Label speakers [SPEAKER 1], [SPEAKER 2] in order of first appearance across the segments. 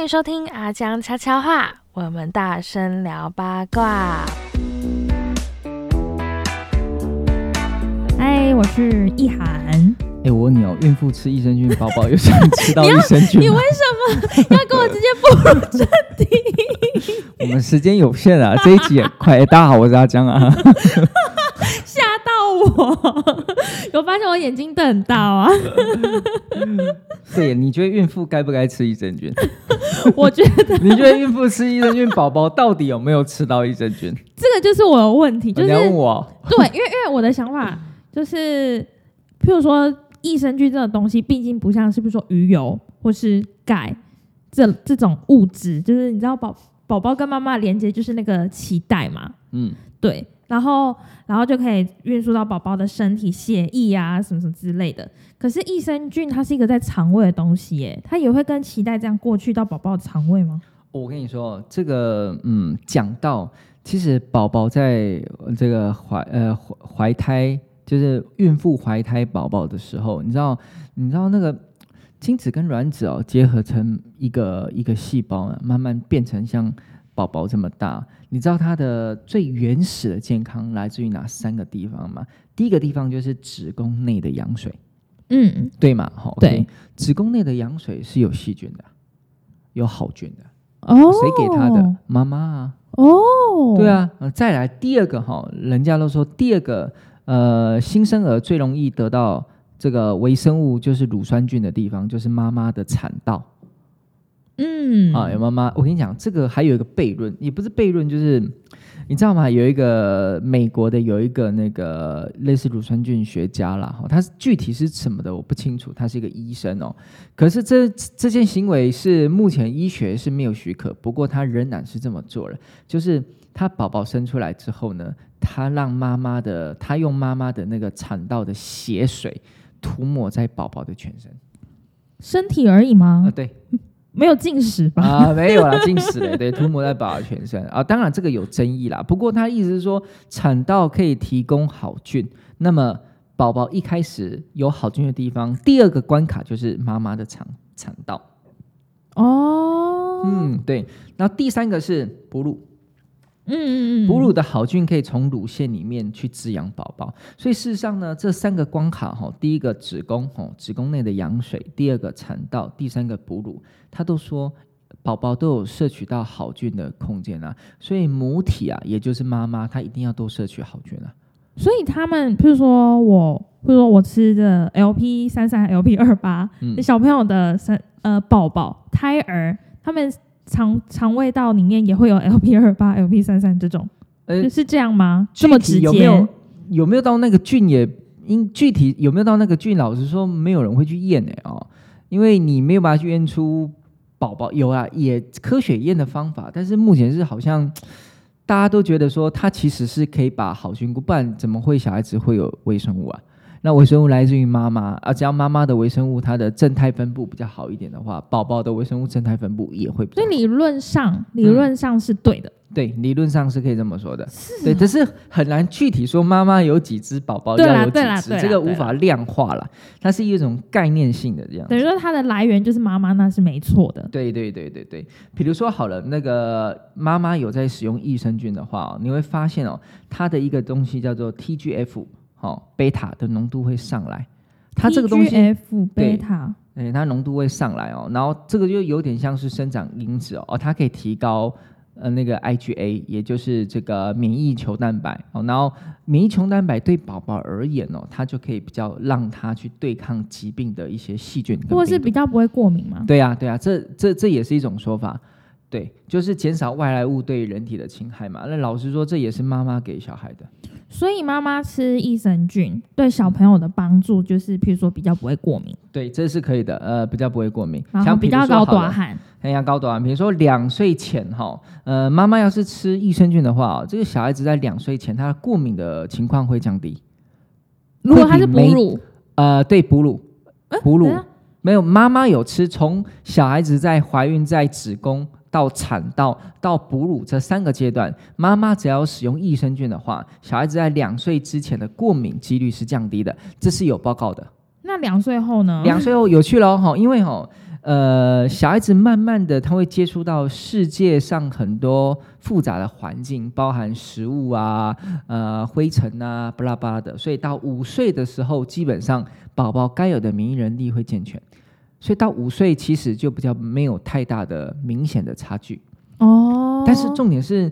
[SPEAKER 1] 欢迎收听阿江悄悄话，我们大声聊八卦。
[SPEAKER 2] 嗨，我是意涵。
[SPEAKER 3] 哎，我问你哦，孕妇吃益生菌宝宝有想吃到 益生菌吗？
[SPEAKER 2] 你为什么要跟我直接步入正题？
[SPEAKER 3] 我们时间有限啊，这一集也快。哎，大家好，我是阿江啊。
[SPEAKER 2] 我，有发现我眼睛瞪很大啊？
[SPEAKER 3] 对，你觉得孕妇该不该吃益生菌？
[SPEAKER 2] 我觉得，
[SPEAKER 3] 你觉得孕妇吃益生菌宝宝到底有没有吃到益生菌？
[SPEAKER 2] 这个就是我的问题，就是。对，因为因为我的想法就是，譬如说益生菌这种东西，毕竟不像是比如说鱼油或是钙这这种物质，就是你知道宝宝宝跟妈妈连接就是那个脐带嘛，嗯，对。然后，然后就可以运输到宝宝的身体、血液啊，什么什么之类的。可是益生菌它是一个在肠胃的东西，耶，它也会跟脐带这样过去到宝宝的肠胃吗？
[SPEAKER 3] 我跟你说，这个，嗯，讲到其实宝宝在这个怀呃怀胎，就是孕妇怀胎宝宝的时候，你知道，你知道那个精子跟卵子哦结合成一个一个细胞，慢慢变成像。宝宝这么大，你知道他的最原始的健康来自于哪三个地方吗？第一个地方就是子宫内的羊水，嗯，对吗？好，
[SPEAKER 2] 对，
[SPEAKER 3] 子宫内的羊水是有细菌的，有好菌的。哦，谁给他的？妈妈啊。哦，对啊。再来第二个哈，人家都说第二个呃，新生儿最容易得到这个微生物就是乳酸菌的地方，就是妈妈的产道。嗯啊，有妈妈，我跟你讲，这个还有一个悖论，也不是悖论，就是你知道吗？有一个美国的有一个那个类似乳酸菌学家啦，哈，他是具体是什么的我不清楚，他是一个医生哦。可是这这件行为是目前医学是没有许可，不过他仍然是这么做了，就是他宝宝生出来之后呢，他让妈妈的，他用妈妈的那个产道的血水涂抹在宝宝的全身，
[SPEAKER 2] 身体而已吗？
[SPEAKER 3] 啊，对。
[SPEAKER 2] 没有进食吧？
[SPEAKER 3] 啊，没有啦，进食嘞，对，涂抹在宝宝全身啊。当然这个有争议啦，不过他意思是说，产道可以提供好菌，那么宝宝一开始有好菌的地方，第二个关卡就是妈妈的产产道。哦，嗯，对，然后第三个是哺乳。嗯嗯嗯，哺乳的好菌可以从乳腺里面去滋养宝宝，所以事实上呢，这三个关卡哈，第一个子宫哈，子宫内的羊水，第二个产道，第三个哺乳，他都说宝宝都有摄取到好菌的空间啊，所以母体啊，也就是妈妈，她一定要多摄取好菌啊。
[SPEAKER 2] 所以他们，譬如说我，譬如说我吃的 LP 三三、LP 二八，小朋友的三呃宝宝胎儿，他们。肠肠胃道里面也会有 LP 二八、LP 三三这种，呃，是这样吗？这么直接？
[SPEAKER 3] 有没有有没有到那个菌也？因具体有没有到那个菌？老实说，没有人会去验的哦，因为你没有办法去验出宝宝有啊，也科学验的方法，但是目前是好像大家都觉得说，它其实是可以把好菌菇，不然怎么会小孩子会有微生物啊？那微生物来自于妈妈啊，只要妈妈的微生物它的正态分布比较好一点的话，宝宝的微生物正态分布也会。
[SPEAKER 2] 所以理论上，理论上是对的。
[SPEAKER 3] 对，理论上是可以这么说的。对，只是很难具体说妈妈有几只宝宝要有几只，这个无法量化了。它是一种概念性的这样。
[SPEAKER 2] 等于说它的来源就是妈妈，那是没错的。
[SPEAKER 3] 对对对对对。比如说好了，那个妈妈有在使用益生菌的话，你会发现哦，它的一个东西叫做 TGF。哦，贝塔的浓度会上来，它这个东西，
[SPEAKER 2] 贝塔，
[SPEAKER 3] 哎，它浓度会上来哦。然后这个就有点像是生长因子哦，它可以提高呃那个 IgA，也就是这个免疫球蛋白哦。然后免疫球蛋白对宝宝而言哦，它就可以比较让它去对抗疾病的一些细菌，
[SPEAKER 2] 或是比较不会过敏吗？
[SPEAKER 3] 对呀，对呀，这这这也是一种说法，对，就是减少外来物对人体的侵害嘛。那老实说，这也是妈妈给小孩的。
[SPEAKER 2] 所以妈妈吃益生菌对小朋友的帮助就是，譬如说比较不会过敏。
[SPEAKER 3] 对，这是可以的。呃，比较不会过敏，
[SPEAKER 2] 像比较高短汗，
[SPEAKER 3] 很像高短汗。比如说两岁前哈，呃，妈妈要是吃益生菌的话，这个小孩子在两岁前，他的过敏的情况会降低。
[SPEAKER 2] 如果他是哺乳，
[SPEAKER 3] 呃，对，哺乳，哺乳没有妈妈有吃，从小孩子在怀孕在子宫。到产道到哺乳这三个阶段，妈妈只要使用益生菌的话，小孩子在两岁之前的过敏几率是降低的，这是有报告的。
[SPEAKER 2] 那两岁后呢？
[SPEAKER 3] 两岁后有趣了哈，因为哈，呃，小孩子慢慢的他会接触到世界上很多复杂的环境，包含食物啊、呃灰尘啊、巴拉巴拉的，所以到五岁的时候，基本上宝宝该有的免疫能力会健全，所以到五岁其实就比较没有太大的明显的差距哦。但是重点是。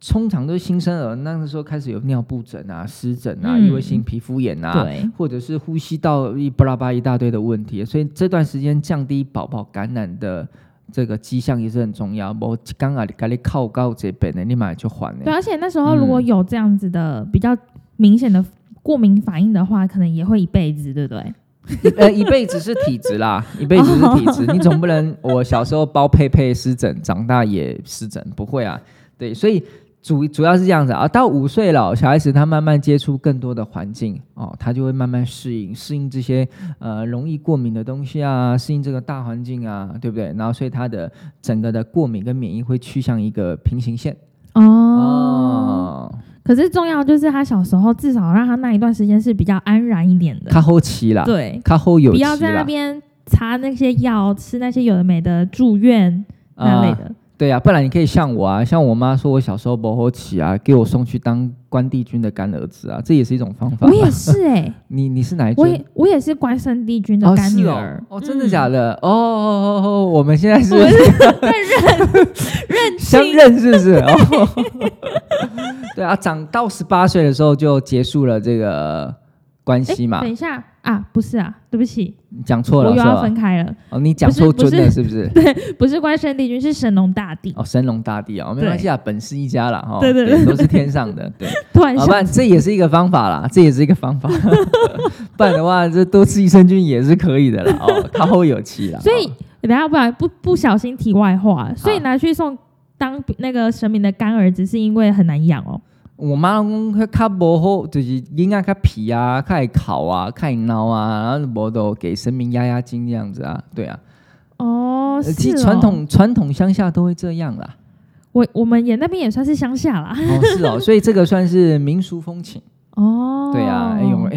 [SPEAKER 3] 通常都是新生儿那个时候开始有尿布疹啊、湿疹啊、异位性皮肤炎啊，或者是呼吸道一巴拉巴一大堆的问题，所以这段时间降低宝宝感染的这个迹象也是很重要。我刚啊，赶紧靠高这边的，立马就还了。
[SPEAKER 2] 对，而且那时候如果有这样子的比较明显的过敏反应的话，可能也会一辈子，对不对？
[SPEAKER 3] 呃，一辈子是体质啦，一辈子是体质，你总不能我小时候包佩佩湿疹，长大也湿疹，不会啊。对，所以。主主要是这样子啊，到五岁了，小孩子他慢慢接触更多的环境哦，他就会慢慢适应，适应这些呃容易过敏的东西啊，适应这个大环境啊，对不对？然后所以他的整个的过敏跟免疫会趋向一个平行线
[SPEAKER 2] 哦。可是重要就是他小时候至少让他那一段时间是比较安然一点的。
[SPEAKER 3] 他后期啦，
[SPEAKER 2] 对，
[SPEAKER 3] 他后有
[SPEAKER 2] 不要在那边擦那些药，吃那些有的没的住院那类的。
[SPEAKER 3] 对啊，不然你可以像我啊，像我妈说我小时候不好起啊，给我送去当关帝君的干儿子啊，这也是一种方法。
[SPEAKER 2] 我也是哎，
[SPEAKER 3] 你你是哪一？
[SPEAKER 2] 我也我也是关圣帝君的干女儿。
[SPEAKER 3] 哦，真的假的？哦哦哦，我们现在是
[SPEAKER 2] 在认认
[SPEAKER 3] 相认是不是？哦，对啊，长到十八岁的时候就结束了这个关系嘛。
[SPEAKER 2] 等一下。啊，不是啊，对不起，
[SPEAKER 3] 讲错了，
[SPEAKER 2] 我又要分开了。
[SPEAKER 3] 哦，你讲错尊了，是不是？
[SPEAKER 2] 对，不是关圣帝君，是神龙大帝。
[SPEAKER 3] 哦，神龙大帝啊，没关系啊，本是一家了哈。
[SPEAKER 2] 对对对，
[SPEAKER 3] 都是天上的。对，
[SPEAKER 2] 突然，
[SPEAKER 3] 好吧，这也是一个方法啦，这也是一个方法。不然的话，这多吃益生菌也是可以的啦。哦，靠后有期啦。
[SPEAKER 2] 所以等下不然不不小心题外话，所以拿去送当那个神明的干儿子，是因为很难养哦。
[SPEAKER 3] 我妈讲较较无好，就是应该较皮啊，较烤啊，较孬啊，然后无都给神明压压惊这样子啊，对啊。
[SPEAKER 2] 哦，
[SPEAKER 3] 其实传统传统乡下都会这样啦。
[SPEAKER 2] 我我们也那边也算是乡下啦。
[SPEAKER 3] 哦，是哦，所以这个算是民俗风情。哦，对啊，哎呦，哎，我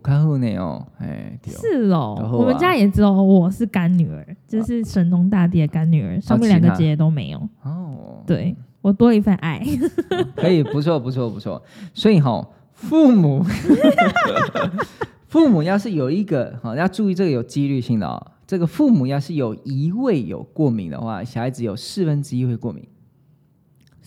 [SPEAKER 3] 看后呢哦，哎，
[SPEAKER 2] 是哦，我们家也只有我是干女儿，就是神农大帝的干女儿，上面两个姐姐都没有。哦，对。我多一份爱，
[SPEAKER 3] 可以不错不错不错，所以哈，父母 父母要是有一个哈，要注意这个有几率性的哦。这个父母要是有一位有过敏的话，小孩子有四分之一会过敏，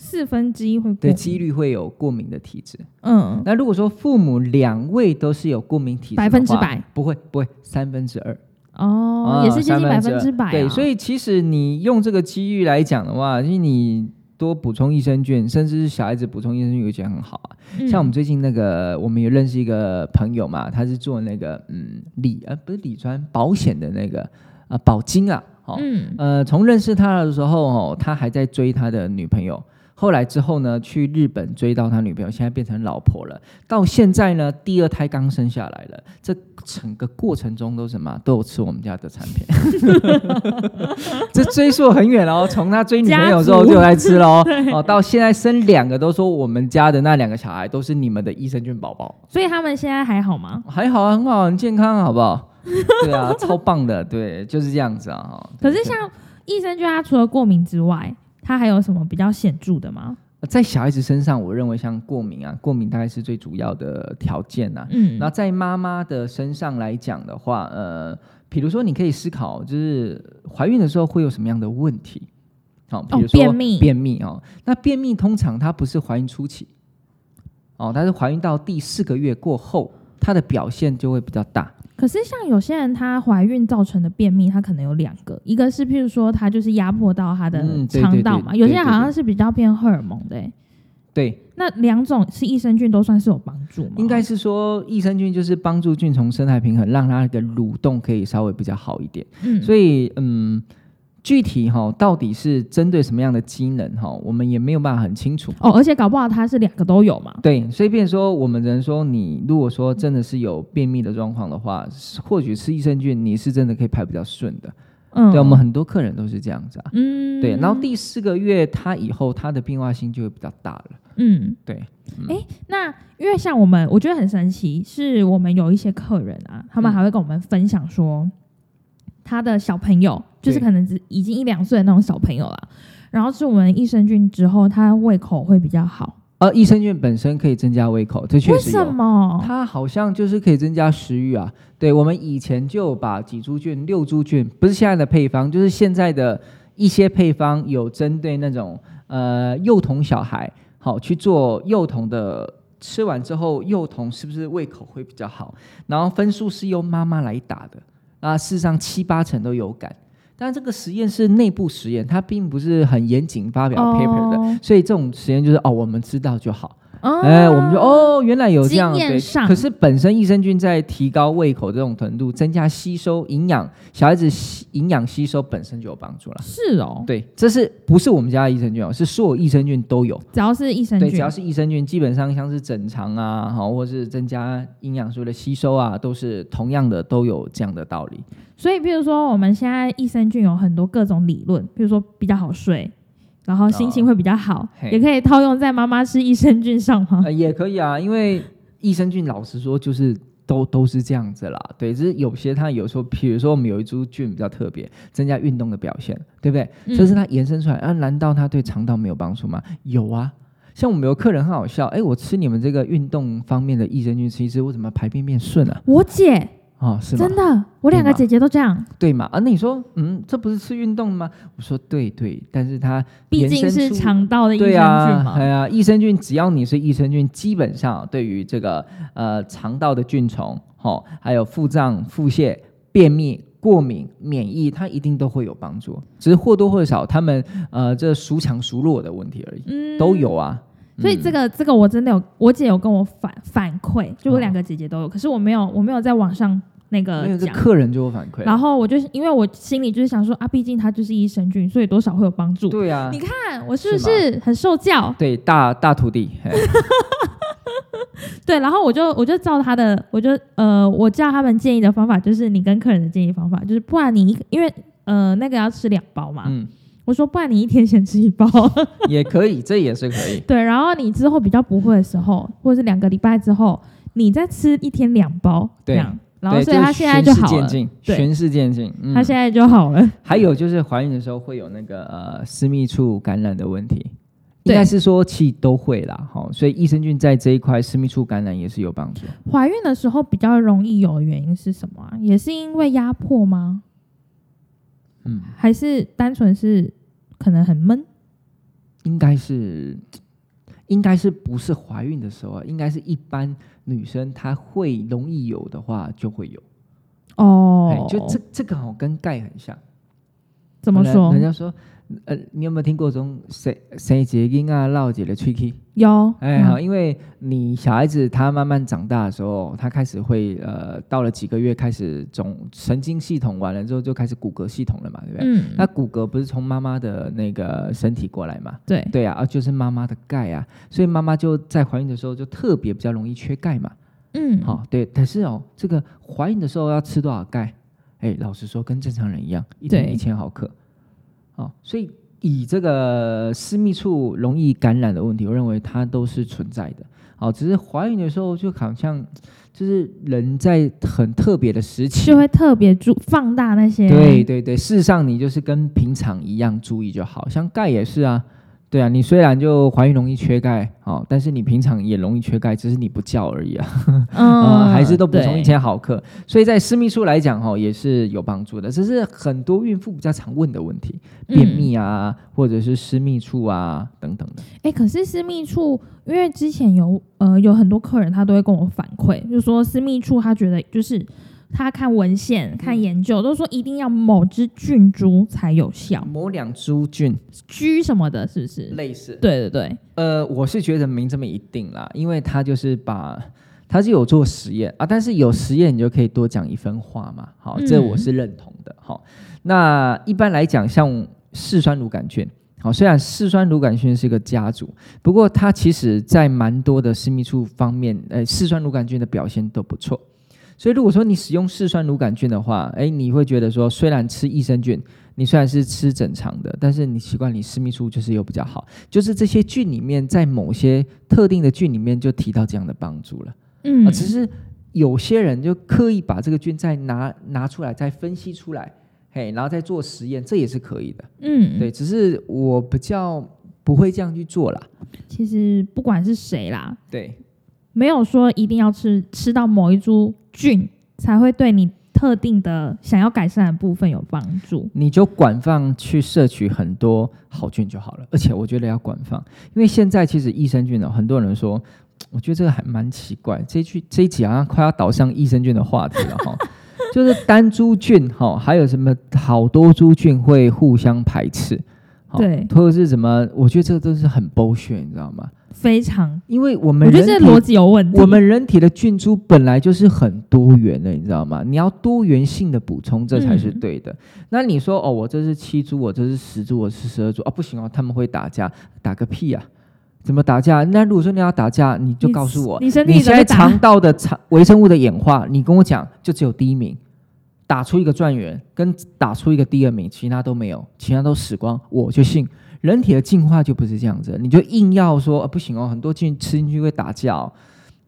[SPEAKER 2] 四分之一会
[SPEAKER 3] 对几率会有过敏的体质。嗯，那如果说父母两位都是有过敏体质，
[SPEAKER 2] 百分之百
[SPEAKER 3] 不会不会三分之二
[SPEAKER 2] 哦，也是接近百分之百。
[SPEAKER 3] 对，所以其实你用这个机遇来讲的话，因为你。多补充益生菌，甚至是小孩子补充益生菌，我觉得很好啊。像我们最近那个，我们也认识一个朋友嘛，他是做那个嗯理呃不是理专保险的那个啊保金啊，哦嗯呃从认识他的时候哦，他还在追他的女朋友。后来之后呢，去日本追到他女朋友，现在变成老婆了。到现在呢，第二胎刚生下来了。这整个过程中都什么？都有吃我们家的产品。这追溯很远哦，从他追女朋友之后就来吃喽。哦，到现在生两个，都说我们家的那两个小孩都是你们的益生菌宝宝。
[SPEAKER 2] 所以他们现在还好吗？
[SPEAKER 3] 还好啊，很好，很健康，好不好？对啊，超棒的，对，就是这样子啊。
[SPEAKER 2] 可是像益生菌，它除了过敏之外，它还有什么比较显著的吗？
[SPEAKER 3] 在小孩子身上，我认为像过敏啊，过敏大概是最主要的条件呐。嗯，那在妈妈的身上来讲的话，呃，比如说你可以思考，就是怀孕的时候会有什么样的问题？好，比如说
[SPEAKER 2] 便秘，
[SPEAKER 3] 便秘哦。那便秘通常它不是怀孕初期，哦，它是怀孕到第四个月过后，它的表现就会比较大。
[SPEAKER 2] 可是像有些人，她怀孕造成的便秘，她可能有两个，一个是譬如说她就是压迫到她的肠道嘛，有些人好像是比较偏荷尔蒙的。
[SPEAKER 3] 对，
[SPEAKER 2] 那两种是益生菌都算是有帮助吗？
[SPEAKER 3] 应该是说益生菌就是帮助菌虫生态平衡，让它的蠕动可以稍微比较好一点。嗯，所以嗯。具体哈，到底是针对什么样的机能哈，我们也没有办法很清楚
[SPEAKER 2] 哦。而且搞不好它是两个都有嘛。
[SPEAKER 3] 对，所以变说我们人说你如果说真的是有便秘的状况的话，或许吃益生菌你是真的可以排比较顺的。嗯，对我们很多客人都是这样子啊。嗯，对。然后第四个月它以后它的变化性就会比较大了。嗯，对。
[SPEAKER 2] 哎，那因为像我们，我觉得很神奇，是我们有一些客人啊，他们还会跟我们分享说，他的小朋友。就是可能只已经一两岁的那种小朋友了。然后吃我们益生菌之后，他胃口会比较好。
[SPEAKER 3] 呃，益生菌本身可以增加胃口，这确实
[SPEAKER 2] 有。为什么？
[SPEAKER 3] 它好像就是可以增加食欲啊。对，我们以前就把几株菌、六株菌，不是现在的配方，就是现在的一些配方有针对那种呃幼童小孩，好去做幼童的，吃完之后幼童是不是胃口会比较好？然后分数是由妈妈来打的，那，事实上七八成都有感。但这个实验是内部实验，它并不是很严谨发表 paper 的，所以这种实验就是哦，我们知道就好。哎，我们就哦，原来有这样对。可是本身益生菌在提高胃口这种程度，增加吸收营养，小孩子营养吸收本身就有帮助了。
[SPEAKER 2] 是哦，
[SPEAKER 3] 对，这是不是我们家的益生菌哦？是所有益生菌都有，
[SPEAKER 2] 只要是益生菌，
[SPEAKER 3] 只要是益生菌，基本上像是整肠啊，好，或是增加营养素的吸收啊，都是同样的，都有这样的道理。
[SPEAKER 2] 所以，比如说我们现在益生菌有很多各种理论，比如说比较好睡。然后心情会比较好，也可以套用在妈妈吃益生菌上吗？
[SPEAKER 3] 也可以啊，因为益生菌老实说就是都都是这样子啦。对，只是有些它有时候，比如说我们有一株菌比较特别，增加运动的表现，对不对？这是它延伸出来啊？难道它对肠道没有帮助吗？有啊，像我们有客人很好笑，哎，我吃你们这个运动方面的益生菌，其实我怎么排便变顺啊？
[SPEAKER 2] 我姐。
[SPEAKER 3] 哦，是
[SPEAKER 2] 真的，我两个姐姐都这样，
[SPEAKER 3] 对嘛？啊，那你说，嗯，这不是吃运动吗？我说对对，但是它
[SPEAKER 2] 毕竟是肠道的益生菌嘛。
[SPEAKER 3] 对啊，益生菌只要你是益生菌，基本上对于这个呃肠道的菌虫，哦，还有腹胀、腹泻、便秘、过敏、免疫，它一定都会有帮助。只是或多或少，他们呃这孰强孰弱的问题而已，嗯，都有啊。
[SPEAKER 2] 所以这个这个我真的有，我姐有跟我反反馈，就我两个姐姐都有，可是我没有我没有在网上。那个
[SPEAKER 3] 讲客人就会反馈，
[SPEAKER 2] 然后我就因为我心里就是想说啊，毕竟它就是益生菌，所以多少会有帮助。
[SPEAKER 3] 对啊，
[SPEAKER 2] 你看我是不是很受教？
[SPEAKER 3] 对，大大徒弟。
[SPEAKER 2] 对，然后我就我就照他的，我就呃，我叫他们建议的方法就是你跟客人的建议方法就是，不然你因为呃那个要吃两包嘛，嗯，我说不然你一天先吃一包
[SPEAKER 3] 也可以，这也是可以。
[SPEAKER 2] 对，然后你之后比较不会的时候，或者是两个礼拜之后，你再吃一天两包，这样。然后，所以他现在就好了。
[SPEAKER 3] 循序渐进，
[SPEAKER 2] 他现在就好了。
[SPEAKER 3] 还有就是怀孕的时候会有那个呃私密处感染的问题，应该是说其都会啦。好，所以益生菌在这一块私密处感染也是有帮助。
[SPEAKER 2] 怀孕的时候比较容易有原因是什么啊？也是因为压迫吗？嗯，还是单纯是可能很闷？
[SPEAKER 3] 应该是。应该是不是怀孕的时候啊？应该是一般女生她会容易有的话就会有哦。就这这个哦，跟钙很像。
[SPEAKER 2] 怎么说？
[SPEAKER 3] 人家说。呃，你有没有听过这种生生结婴啊、闹结的 tricky？
[SPEAKER 2] 有，
[SPEAKER 3] 哎，好，因为你小孩子他慢慢长大的时候，他开始会呃，到了几个月开始总神经系统完了之后就开始骨骼系统了嘛，对不对？嗯。那骨骼不是从妈妈的那个身体过来嘛？
[SPEAKER 2] 对。
[SPEAKER 3] 对啊，就是妈妈的钙啊，所以妈妈就在怀孕的时候就特别比较容易缺钙嘛。嗯。好，对，但是哦，这个怀孕的时候要吃多少钙？哎，老实说，跟正常人一样，一天一千毫克。哦，所以以这个私密处容易感染的问题，我认为它都是存在的。哦，只是怀孕的时候就好像就是人在很特别的时期，
[SPEAKER 2] 就会特别注放大那些。
[SPEAKER 3] 对对对，事实上你就是跟平常一样注意就好，像钙也是啊。对啊，你虽然就怀孕容易缺钙哦，但是你平常也容易缺钙，只是你不叫而已啊。嗯，还是都补充一千毫克。所以在私密处来讲哈，也是有帮助的。这是很多孕妇比较常问的问题，便秘啊，或者是私密处啊等等的。
[SPEAKER 2] 哎，可是私密处，因为之前有呃有很多客人他都会跟我反馈，就说私密处他觉得就是。他看文献、看研究，都说一定要某只菌株才有效，
[SPEAKER 3] 某两株菌
[SPEAKER 2] 居什么的，是不是
[SPEAKER 3] 类似？
[SPEAKER 2] 对对对。
[SPEAKER 3] 呃，我是觉得没这么一定啦，因为他就是把他是有做实验啊，但是有实验你就可以多讲一分话嘛。好，这我是认同的。好，那一般来讲，像嗜酸乳杆菌，好，虽然嗜酸乳杆菌是一个家族，不过它其实在蛮多的私密处方面，呃，嗜酸乳杆菌的表现都不错。所以，如果说你使用嗜酸乳杆菌的话，哎，你会觉得说，虽然吃益生菌，你虽然是吃整肠的，但是你习惯你私密处就是又比较好，就是这些菌里面，在某些特定的菌里面就提到这样的帮助了。嗯，只是有些人就刻意把这个菌再拿拿出来，再分析出来，嘿，然后再做实验，这也是可以的。
[SPEAKER 2] 嗯，
[SPEAKER 3] 对，只是我比较不会这样去做啦。
[SPEAKER 2] 其实不管是谁啦，
[SPEAKER 3] 对，
[SPEAKER 2] 没有说一定要吃吃到某一株菌才会对你特定的想要改善的部分有帮助。
[SPEAKER 3] 你就管放去摄取很多好菌就好了。而且我觉得要管放，因为现在其实益生菌呢，很多人说，我觉得这个还蛮奇怪。这一句这一集好像快要导向益生菌的话题了哈。就是单株菌哈，还有什么好多株菌会互相排斥，
[SPEAKER 2] 对，
[SPEAKER 3] 或者是什么？我觉得这个都是很 bullshit，，你知道吗？
[SPEAKER 2] 非常，
[SPEAKER 3] 因为我们
[SPEAKER 2] 我觉得这逻辑有问题。
[SPEAKER 3] 我们人体的菌株本来就是很多元的，你知道吗？你要多元性的补充，这才是对的。那你说哦，我这是七株，我这是十株，我是十二株，哦，不行哦，他们会打架，打个屁啊！怎么打架？那如果说你要打架，你就告诉我，
[SPEAKER 2] 你
[SPEAKER 3] 你现在 肠道的肠微生物的演化，你跟我讲，就只有第一名。打出一个状元，跟打出一个第二名，其他都没有，其他都死光，我就信。人体的进化就不是这样子，你就硬要说不行哦，很多菌吃进去会打架，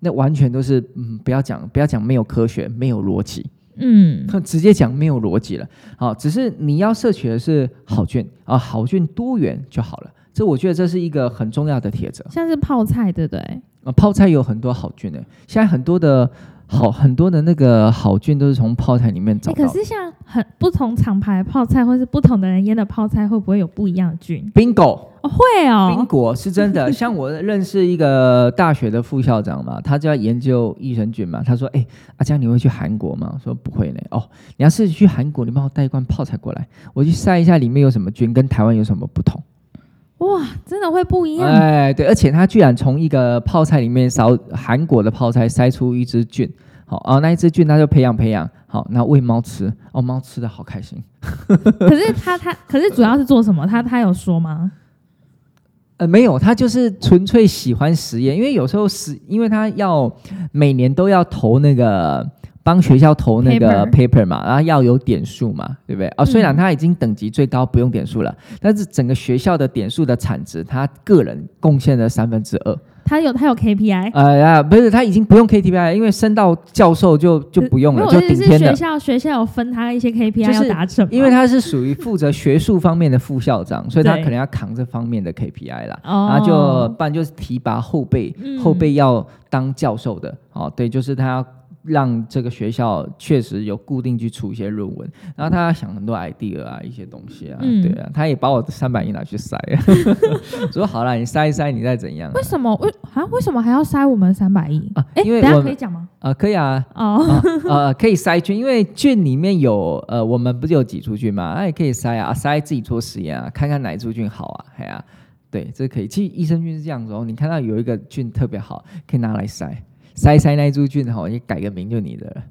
[SPEAKER 3] 那完全都是嗯，不要讲，不要讲没有科学，没有逻辑，
[SPEAKER 2] 嗯，
[SPEAKER 3] 直接讲没有逻辑了。好，只是你要摄取的是好菌啊，好菌多元就好了。这我觉得这是一个很重要的铁则。
[SPEAKER 2] 像是泡菜，对不对？
[SPEAKER 3] 啊，泡菜有很多好菌的，现在很多的。好很多的那个好菌都是从泡菜里面找到。
[SPEAKER 2] 可是像很不同厂牌泡菜，或是不同的人腌的泡菜，会不会有不一样的菌
[SPEAKER 3] ？Bingo，
[SPEAKER 2] 会哦。
[SPEAKER 3] 宾果是真的。像我认识一个大学的副校长嘛，他就要研究益生菌嘛。他说：“哎，阿江，你会去韩国吗？”我说：“不会呢。”哦，你要是去韩国，你帮我带一罐泡菜过来，我去晒一下里面有什么菌，跟台湾有什么不同。
[SPEAKER 2] 哇，真的会不一样
[SPEAKER 3] 哎，对，而且他居然从一个泡菜里面烧韩国的泡菜筛出一只菌，好哦，那一只菌他就培养培养，好，那喂猫吃，哦，猫吃的好开心。
[SPEAKER 2] 可是他他可是主要是做什么？他他有说吗？
[SPEAKER 3] 呃，没有，他就是纯粹喜欢实验，因为有时候实，因为他要每年都要投那个。帮学校投那个 paper 嘛，然后要有点数嘛，对不对？啊，虽然他已经等级最高，不用点数了，但是整个学校的点数的产值，他个人贡献了三分之二。
[SPEAKER 2] 他有他有 KPI？
[SPEAKER 3] 呃呀，不是，他已经不用 KPI，因为升到教授就就不用了，就顶天的。
[SPEAKER 2] 学校学校有分他一些 KPI 要达成，
[SPEAKER 3] 因为他是属于负责学术方面的副校长，所以他可能要扛这方面的 KPI 啦。然后就不然就是提拔后辈，后辈要当教授的。哦，对，就是他要。让这个学校确实有固定去出一些论文，然后他想很多 idea 啊，一些东西啊，对啊，他也把我的三百亿拿去塞，说好了，你塞一塞，你再怎样？
[SPEAKER 2] 为什么？为啊？为什么还要塞我们三百亿啊？哎，等下可以讲吗？
[SPEAKER 3] 啊，可以啊。哦，呃，可以塞菌，因为菌里面有呃，我们不是有几出菌嘛？那也可以塞啊，塞自己做实验啊，看看哪一株菌好啊，哎呀，对，这可以。其实益生菌是这样子哦，你看到有一个菌特别好，可以拿来塞。塞塞那株菌哈，你改个名就你的了，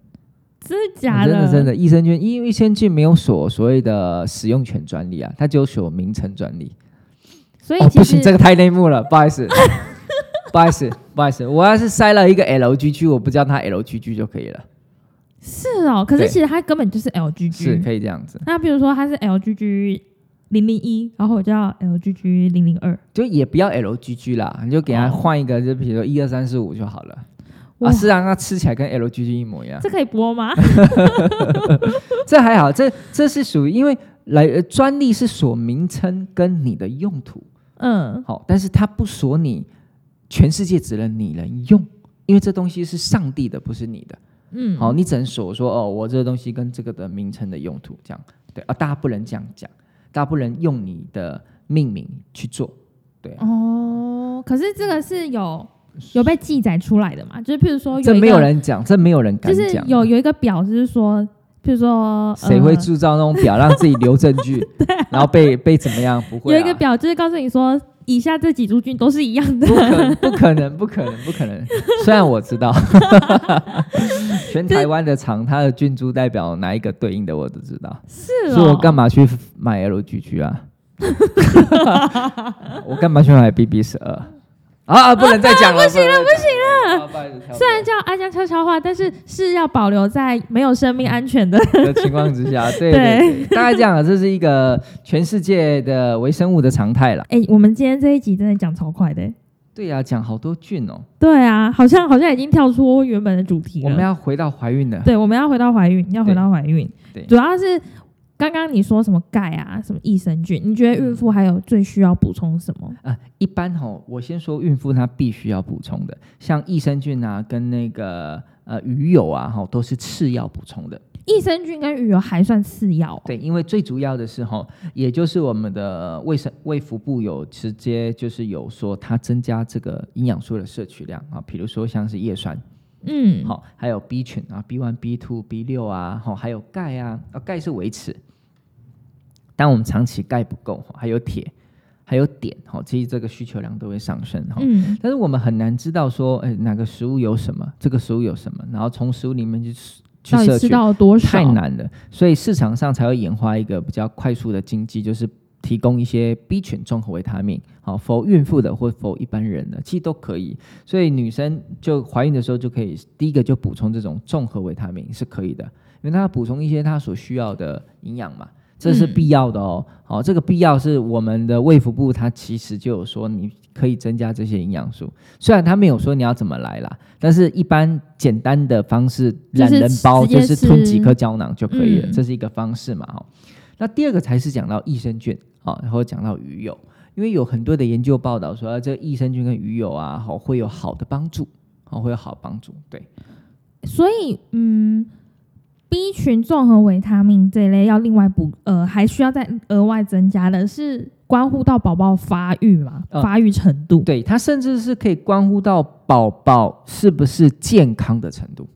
[SPEAKER 2] 真的假的？
[SPEAKER 3] 真的真的，益生菌因为益生菌没有所所谓的使用权专利啊，它只有所名称专利。
[SPEAKER 2] 所以
[SPEAKER 3] 不行，这个太内幕了，不好意思，不好意思，不好意思，我要是塞了一个 LGG，我不叫它 LGG 就可以了。
[SPEAKER 2] 是哦，可是其实它根本就是 LGG，
[SPEAKER 3] 是可以这样子。
[SPEAKER 2] 那比如说它是 LGG 零零一，然后我叫 LGG 零零二，
[SPEAKER 3] 就也不要 LGG 啦，你就给它换一个，就比如说一二三四五就好了。啊，是啊，那吃起来跟 LGG 一模一样。
[SPEAKER 2] 这可以播吗？
[SPEAKER 3] 这还好，这这是属于因为来专利是锁名称跟你的用途，嗯，好，但是它不锁你全世界只能你能用，因为这东西是上帝的，不是你的，嗯，好，你只能锁说哦，我这个东西跟这个的名称的用途这样，对啊，大家不能这样讲，大家不能用你的命名去做，对
[SPEAKER 2] 哦，可是这个是有。有被记载出来的嘛？就是譬如说，
[SPEAKER 3] 这没有人讲，这没有人敢
[SPEAKER 2] 讲。就是有有一个表，就是说，譬如说，
[SPEAKER 3] 谁会铸造那种表让自己留证据？
[SPEAKER 2] 对，
[SPEAKER 3] 然后被被怎么样？不会
[SPEAKER 2] 有一个表，就是告诉你说，以下这几株菌都是一样的。
[SPEAKER 3] 不可能，不可能，不可能！虽然我知道，全台湾的厂，它的菌株代表哪一个对应的，我都知道。
[SPEAKER 2] 是，
[SPEAKER 3] 所以我干嘛去买 LGG 啊？我干嘛去买 BB 十二？啊！不能再讲了，
[SPEAKER 2] 不行了，不行了。虽然叫阿江悄悄话，但是是要保留在没有生命安全的
[SPEAKER 3] 情况之下。对对，大概这样，这是一个全世界的微生物的常态了。
[SPEAKER 2] 哎，我们今天这一集真的讲超快的。
[SPEAKER 3] 对呀，讲好多菌哦。
[SPEAKER 2] 对啊，好像好像已经跳出原本的主题了。
[SPEAKER 3] 我们要回到怀孕了。
[SPEAKER 2] 对，我们要回到怀孕，要回到怀孕。
[SPEAKER 3] 对，
[SPEAKER 2] 主要是刚刚你说什么钙啊，什么益生菌？你觉得孕妇还有最需要补充什么？
[SPEAKER 3] 啊，一般吼，我先说孕妇她必须要补充的，像益生菌啊，跟那个呃鱼油啊，哈，都是次要补充的。
[SPEAKER 2] 益生菌跟鱼油还算次要？
[SPEAKER 3] 对，因为最主要的是哈，也就是我们的卫生卫福部有直接就是有说它增加这个营养素的摄取量啊，比如说像是叶酸。嗯，好，还有 B 群啊，B one、B two、B 六啊，好，还有钙啊，啊，钙是维持，当我们长期钙不够，还有铁，还有碘，好，其实这个需求量都会上升，哈，嗯，但是我们很难知道说，哎，哪个食物有什么，这个食物有什么，然后从食物里面去去摄取，太难了，所以市场上才会演化一个比较快速的经济，就是。提供一些 B 群综合维他命，好，否孕妇的或否一般人的，其实都可以。所以女生就怀孕的时候就可以，第一个就补充这种综合维他命是可以的，因为它补充一些它所需要的营养嘛，这是必要的哦。好，这个必要是我们的卫福部它其实就有说你可以增加这些营养素，虽然它没有说你要怎么来啦，但是一般简单的方式，懒人包就是吞几颗胶囊就可以了，这是一个方式嘛。哈，那第二个才是讲到益生菌。啊，然后讲到鱼油，因为有很多的研究报道说，这益生菌跟鱼油啊，好会有好的帮助，好会有好帮助。对，
[SPEAKER 2] 所以嗯，B 群综合维他命这一类要另外补，呃，还需要再额外增加的是关乎到宝宝发育嘛，发育程度。
[SPEAKER 3] 对，它甚至是可以关乎到宝宝是不是健康的程度。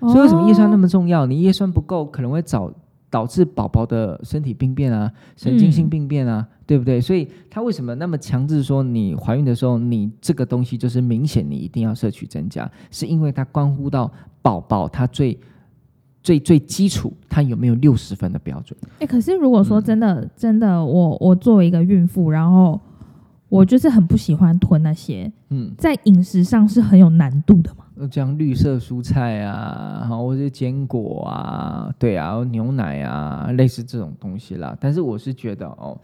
[SPEAKER 3] 所以为什么叶酸那么重要？你叶酸不够，可能会早。导致宝宝的身体病变啊，神经性病变啊，对不对？所以他为什么那么强制说你怀孕的时候，你这个东西就是明显你一定要摄取增加，是因为它关乎到宝宝他最最最基础，他有没有六十分的标准？
[SPEAKER 2] 哎，可是如果说真的真的，我我作为一个孕妇，然后我就是很不喜欢吞那些，嗯，在饮食上是很有难度的嘛。
[SPEAKER 3] 像绿色蔬菜啊，好，或者坚果啊，对啊，牛奶啊，类似这种东西啦。但是我是觉得哦，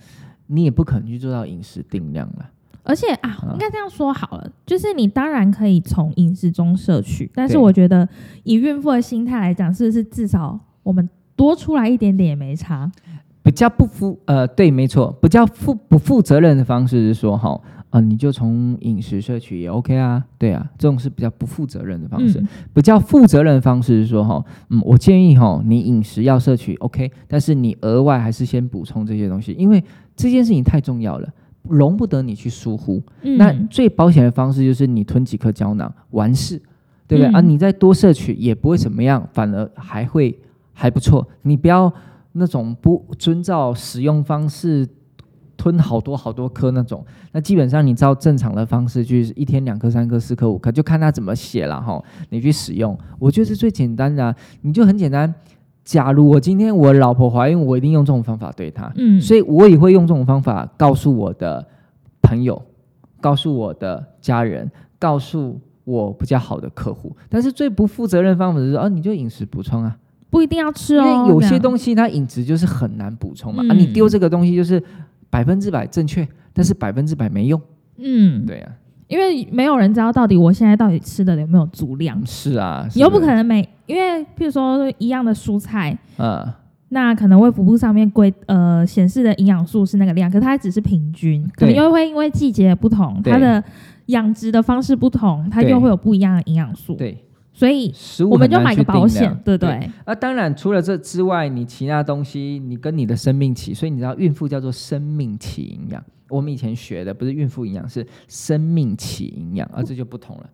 [SPEAKER 3] 你也不可能去做到饮食定量了。
[SPEAKER 2] 而且啊，应该这样说好了，就是你当然可以从饮食中摄取，但是我觉得以孕妇的心态来讲，是不是至少我们多出来一点点也没差？
[SPEAKER 3] 比较不负呃，对，没错，比较负不负责任的方式是说哈。啊，你就从饮食摄取也 OK 啊，对啊，这种是比较不负责任的方式。比较负责任的方式是说，哈，嗯，我建议哈，你饮食要摄取 OK，但是你额外还是先补充这些东西，因为这件事情太重要了，容不得你去疏忽。那最保险的方式就是你吞几颗胶囊完事，对不对啊？你再多摄取也不会怎么样，反而还会还不错。你不要那种不遵照使用方式。吞好多好多颗那种，那基本上你照正常的方式去一天两颗、三颗、四颗、五颗，就看他怎么写了哈。你去使用，我觉得是最简单的。你就很简单。假如我今天我老婆怀孕，我一定用这种方法对她。嗯，所以我也会用这种方法告诉我的朋友，告诉我的家人，告诉我比较好的客户。但是最不负责任的方法是说，哦，你就饮食补充啊，
[SPEAKER 2] 不一定要吃哦。
[SPEAKER 3] 因为有些东西它饮食就是很难补充嘛。啊，你丢这个东西就是。百分之百正确，但是百分之百没用。嗯，对呀，
[SPEAKER 2] 因为没有人知道到底我现在到底吃的有没有足量。
[SPEAKER 3] 是啊，
[SPEAKER 2] 你又不可能每，因为譬如说一样的蔬菜，嗯，那可能胃腹部上面规呃显示的营养素是那个量，可它只是平均，可能又会因为季节不同，它的养殖的方式不同，它又会有不一样的营养素。
[SPEAKER 3] 对。
[SPEAKER 2] 所以我们就买个保险，对对。
[SPEAKER 3] 啊，当然除了这之外，你其他东西，你跟你的生命期，所以你知道孕妇叫做生命期营养。我们以前学的不是孕妇营养，是生命期营养，啊，这就不同了。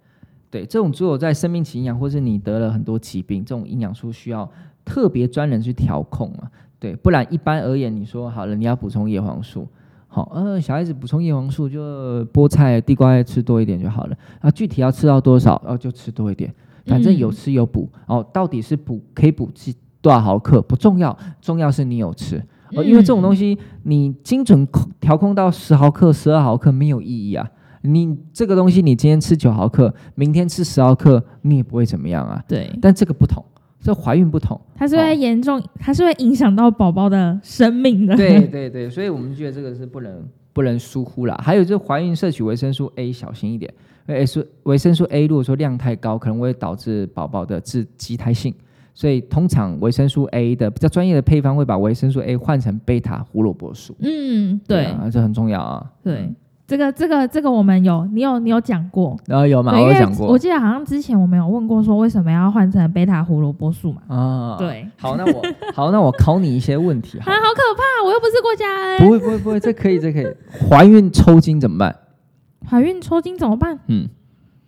[SPEAKER 3] 对，这种只有在生命期营养，或是你得了很多疾病，这种营养素需要特别专人去调控啊。对，不然一般而言，你说好了，你要补充叶黄素，好，呃，小孩子补充叶黄素就菠菜、地瓜吃多一点就好了。啊，具体要吃到多少，哦，就吃多一点。反正有吃有补哦，到底是补可以补几多少毫克不重要，重要是你有吃哦，因为这种东西你精准控调控到十毫克、十二毫克没有意义啊。你这个东西你今天吃九毫克，明天吃十毫克，你也不会怎么样啊。
[SPEAKER 2] 对，
[SPEAKER 3] 但这个不同，这怀孕不同，
[SPEAKER 2] 它是会严重，它是会影响到宝宝的生命的。
[SPEAKER 3] 对对对，所以我们觉得这个是不能不能疏忽了。还有就是怀孕摄取维生素 A，小心一点。维生维生素 A，如果说量太高，可能会导致宝宝的致畸胎性，所以通常维生素 A 的比较专业的配方会把维生素 A 换成贝塔胡萝卜素。
[SPEAKER 2] 嗯，对，
[SPEAKER 3] 这很重要啊。
[SPEAKER 2] 对，这个这个这个我们有，你有你有讲过，
[SPEAKER 3] 然后有吗？我有讲过。
[SPEAKER 2] 我记得好像之前我们有问过，说为什么要换成贝塔胡萝卜素嘛？
[SPEAKER 3] 啊，
[SPEAKER 2] 对。
[SPEAKER 3] 好，那我好，那我考你一些问题。啊，
[SPEAKER 2] 好可怕！我又不是过家恩。
[SPEAKER 3] 不会不会不会，这可以这可以。怀孕抽筋怎么办？
[SPEAKER 2] 怀孕抽筋怎么办？嗯，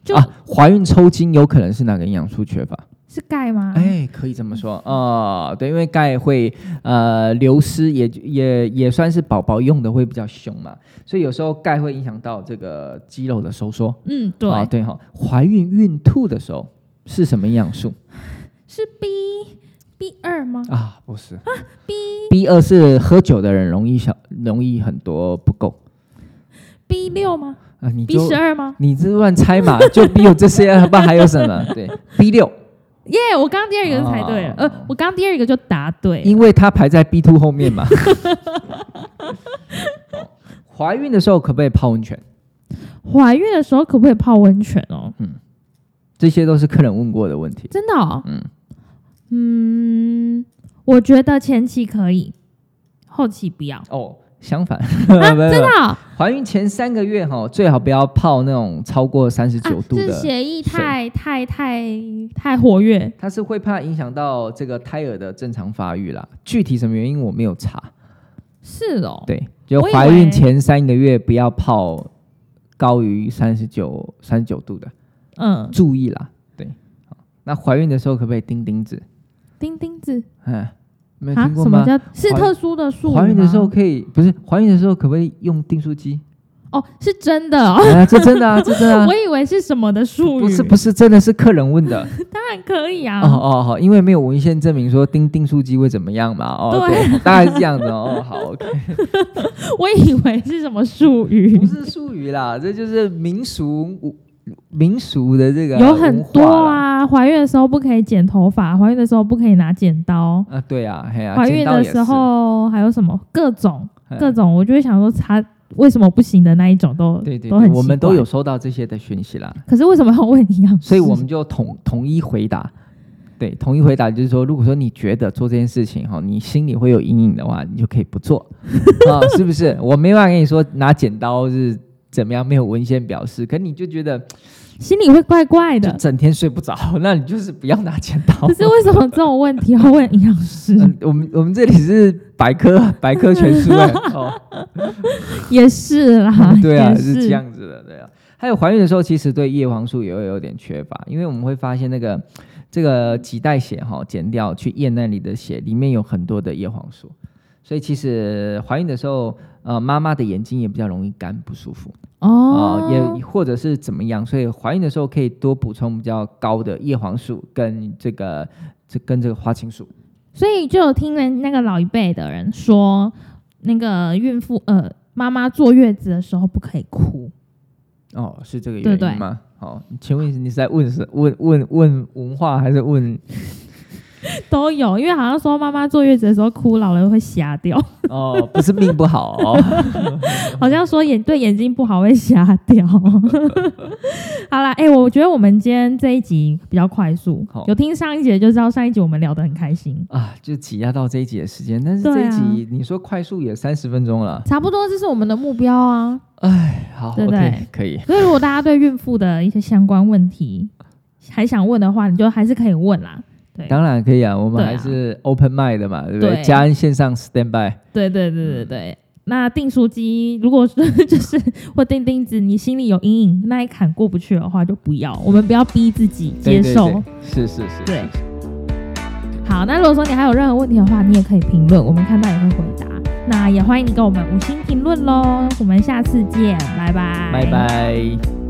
[SPEAKER 3] 就啊，怀孕抽筋有可能是哪个营养素缺乏？
[SPEAKER 2] 是钙吗？
[SPEAKER 3] 哎，可以这么说哦。对，因为钙会呃流失，也也也算是宝宝用的会比较凶嘛，所以有时候钙会影响到这个肌肉的收缩。
[SPEAKER 2] 嗯，对啊，
[SPEAKER 3] 对哈。怀孕孕吐的时候是什么营养素？
[SPEAKER 2] 是 B B 二吗？
[SPEAKER 3] 啊，不是
[SPEAKER 2] 啊，B
[SPEAKER 3] B 二是喝酒的人容易小，容易很多不够。
[SPEAKER 2] B 六吗？
[SPEAKER 3] 啊，你
[SPEAKER 2] B 十二吗？
[SPEAKER 3] 你这乱猜嘛？就 B 有这些，不知道还有什么？对，B 六。
[SPEAKER 2] 耶！我刚刚第二个就猜对了，呃，我刚刚第二个就答对，
[SPEAKER 3] 因为它排在 B two 后面嘛。怀孕的时候可不可以泡温泉？
[SPEAKER 2] 怀孕的时候可不可以泡温泉哦？嗯，
[SPEAKER 3] 这些都是客人问过的问题。
[SPEAKER 2] 真的？嗯嗯，我觉得前期可以，后期不要。
[SPEAKER 3] 哦。相反，
[SPEAKER 2] 真的，
[SPEAKER 3] 怀孕前三个月哈，最好不要泡那种超过三十九度的。
[SPEAKER 2] 是血液太太太太活跃，
[SPEAKER 3] 它是会怕影响到这个胎儿的正常发育啦。具体什么原因我没有查。
[SPEAKER 2] 是哦，
[SPEAKER 3] 对，就怀孕前三个月不要泡高于三十九三十九度的。嗯，注意啦。对，那怀孕的时候可不可以钉钉子？
[SPEAKER 2] 钉钉子，
[SPEAKER 3] 嗯。没有听过吗？
[SPEAKER 2] 是特殊的术语
[SPEAKER 3] 怀孕的时候可以，不是怀孕的时候可不可以用订书机？
[SPEAKER 2] 哦，是真的哦，
[SPEAKER 3] 这真的啊，这真的。
[SPEAKER 2] 我以为是什么的术语？
[SPEAKER 3] 不是，不是，真的是客人问的。
[SPEAKER 2] 当然可以啊。
[SPEAKER 3] 哦哦好，因为没有文献证明说订订书机会怎么样嘛。哦，对，大概是这样子哦。好，OK。
[SPEAKER 2] 我以为是什么术语？
[SPEAKER 3] 不是术语啦，这就是民俗。民俗的这个
[SPEAKER 2] 有很多啊，怀孕的时候不可以剪头发，怀孕的时候不可以拿剪刀
[SPEAKER 3] 啊，对啊，
[SPEAKER 2] 怀孕的时候还有什么各种各种，我就会想说他为什么不行的那一种都
[SPEAKER 3] 对对，
[SPEAKER 2] 都很
[SPEAKER 3] 我们都有收到这些的讯息啦。
[SPEAKER 2] 可是为什么要问一样？
[SPEAKER 3] 所以我们就统统一回答，对，统一回答就是说，如果说你觉得做这件事情哈，你心里会有阴影的话，你就可以不做 啊，是不是？我没办法跟你说拿剪刀是。怎么样？没有文献表示，可你就觉得
[SPEAKER 2] 心里会怪怪的，
[SPEAKER 3] 整天睡不着。那你就是不要拿剪刀。
[SPEAKER 2] 可是为什么这种问题要问营养师？
[SPEAKER 3] 我们我们这里是百科百科全书 哦，
[SPEAKER 2] 也是啦，
[SPEAKER 3] 对啊，是这样子的，对啊。还有怀孕的时候，其实对叶黄素也会有点缺乏，因为我们会发现那个这个脐带血哈剪掉去验那里的血，里面有很多的叶黄素。所以其实怀孕的时候，呃，妈妈的眼睛也比较容易干不舒服哦，也或者是怎么样，所以怀孕的时候可以多补充比较高的叶黄素跟这个这跟这个花青素。
[SPEAKER 2] 所以就有听人那个老一辈的人说，那个孕妇呃妈妈坐月子的时候不可以哭。
[SPEAKER 3] 哦，是这个原因吗？好，请问你是在问是问问问文化还是问？
[SPEAKER 2] 都有，因为好像说妈妈坐月子的时候哭，老人会瞎掉。
[SPEAKER 3] 哦，不是命不好哦，
[SPEAKER 2] 好像说眼对眼睛不好会瞎掉。好啦，哎，我觉得我们今天这一集比较快速，有听上一集就知道上一集我们聊得很开心
[SPEAKER 3] 啊，就挤压到这一集的时间。但是这一集你说快速也三十分钟了，
[SPEAKER 2] 差不多这是我们的目标啊。
[SPEAKER 3] 哎，好，对不对？可以。
[SPEAKER 2] 所以如果大家对孕妇的一些相关问题还想问的话，你就还是可以问啦。
[SPEAKER 3] 当然可以啊，我们还是 open mind 的嘛，对不对？加恩线上 stand by。
[SPEAKER 2] 对对对对对。那订书机，如果是 就是或钉钉子，你心里有阴影，那一坎过不去的话，就不要。我们不要逼自己接受。
[SPEAKER 3] 是是是。
[SPEAKER 2] 对。好，那如果说你还有任何问题的话，你也可以评论，我们看到也会回答。那也欢迎你给我们五星评论喽。我们下次见，拜拜。
[SPEAKER 3] 拜拜。